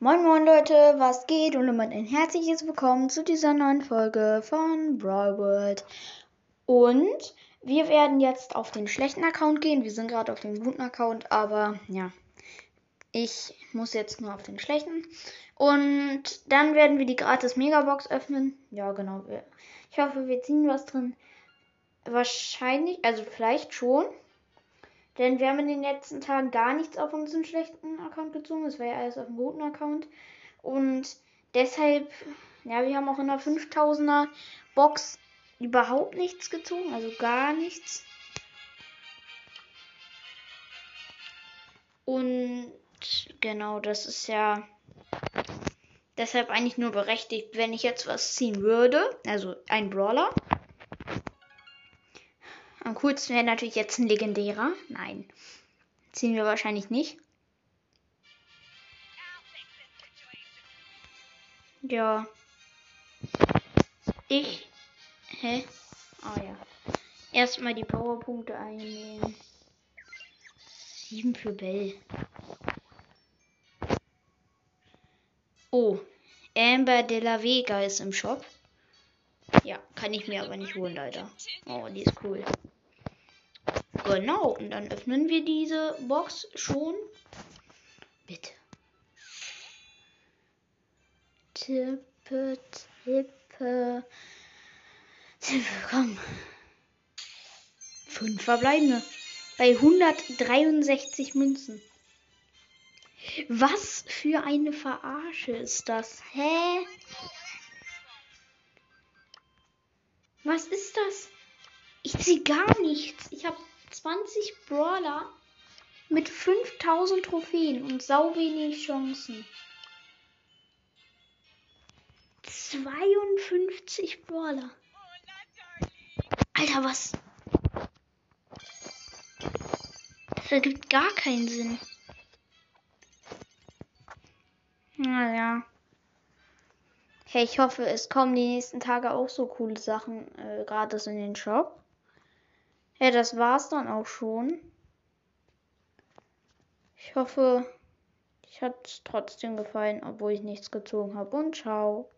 Moin Moin Leute, was geht und immer ein herzliches Willkommen zu dieser neuen Folge von Brawl World. Und wir werden jetzt auf den schlechten Account gehen. Wir sind gerade auf dem guten Account, aber ja, ich muss jetzt nur auf den schlechten. Und dann werden wir die gratis Megabox öffnen. Ja, genau. Ich hoffe, wir ziehen was drin. Wahrscheinlich, also vielleicht schon. Denn wir haben in den letzten Tagen gar nichts auf unseren schlechten Account gezogen. Es war ja alles auf dem guten Account. Und deshalb, ja, wir haben auch in der 5000er Box überhaupt nichts gezogen. Also gar nichts. Und genau, das ist ja deshalb eigentlich nur berechtigt, wenn ich jetzt was ziehen würde. Also ein Brawler. Am coolsten wäre natürlich jetzt ein legendärer. Nein. Ziehen wir wahrscheinlich nicht. Ja. Ich. Hä? Ah ja. Erstmal die Powerpunkte einnehmen. Sieben für Bell. Oh. Amber de la Vega ist im Shop. Ja, kann ich mir aber nicht holen, leider. Oh, die ist cool. Genau, und dann öffnen wir diese Box schon. Bitte. Tippe, tippe. Tippe, komm. Fünf verbleibende. Bei 163 Münzen. Was für eine Verarsche ist das? Hä? Was ist das? Ich ziehe gar nichts. Ich habe 20 Brawler mit 5000 Trophäen und sau wenig Chancen. 52 Brawler. Alter, was? Das ergibt gar keinen Sinn. Naja. Hey, ich hoffe, es kommen die nächsten Tage auch so coole Sachen äh, gratis in den Shop. Ja, das war's dann auch schon. Ich hoffe, ich hat es trotzdem gefallen, obwohl ich nichts gezogen habe. Und ciao.